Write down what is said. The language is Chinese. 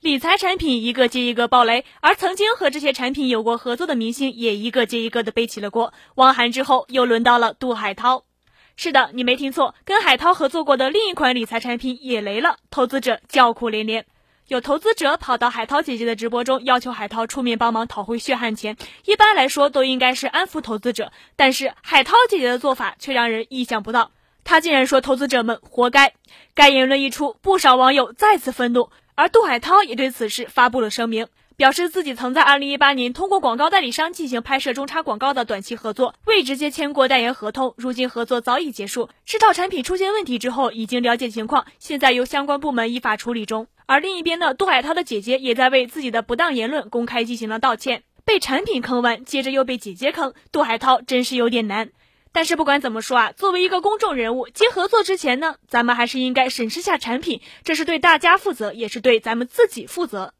理财产品一个接一个爆雷，而曾经和这些产品有过合作的明星也一个接一个的背起了锅。汪涵之后，又轮到了杜海涛。是的，你没听错，跟海涛合作过的另一款理财产品也雷了，投资者叫苦连连。有投资者跑到海涛姐姐的直播中，要求海涛出面帮忙讨回血汗钱。一般来说，都应该是安抚投资者，但是海涛姐姐的做法却让人意想不到。她竟然说投资者们活该。该言论一出，不少网友再次愤怒。而杜海涛也对此事发布了声明，表示自己曾在二零一八年通过广告代理商进行拍摄中插广告的短期合作，未直接签过代言合同。如今合作早已结束，知道产品出现问题之后，已经了解情况，现在由相关部门依法处理中。而另一边呢，杜海涛的姐姐也在为自己的不当言论公开进行了道歉。被产品坑完，接着又被姐姐坑，杜海涛真是有点难。但是不管怎么说啊，作为一个公众人物，接合作之前呢，咱们还是应该审视下产品，这是对大家负责，也是对咱们自己负责。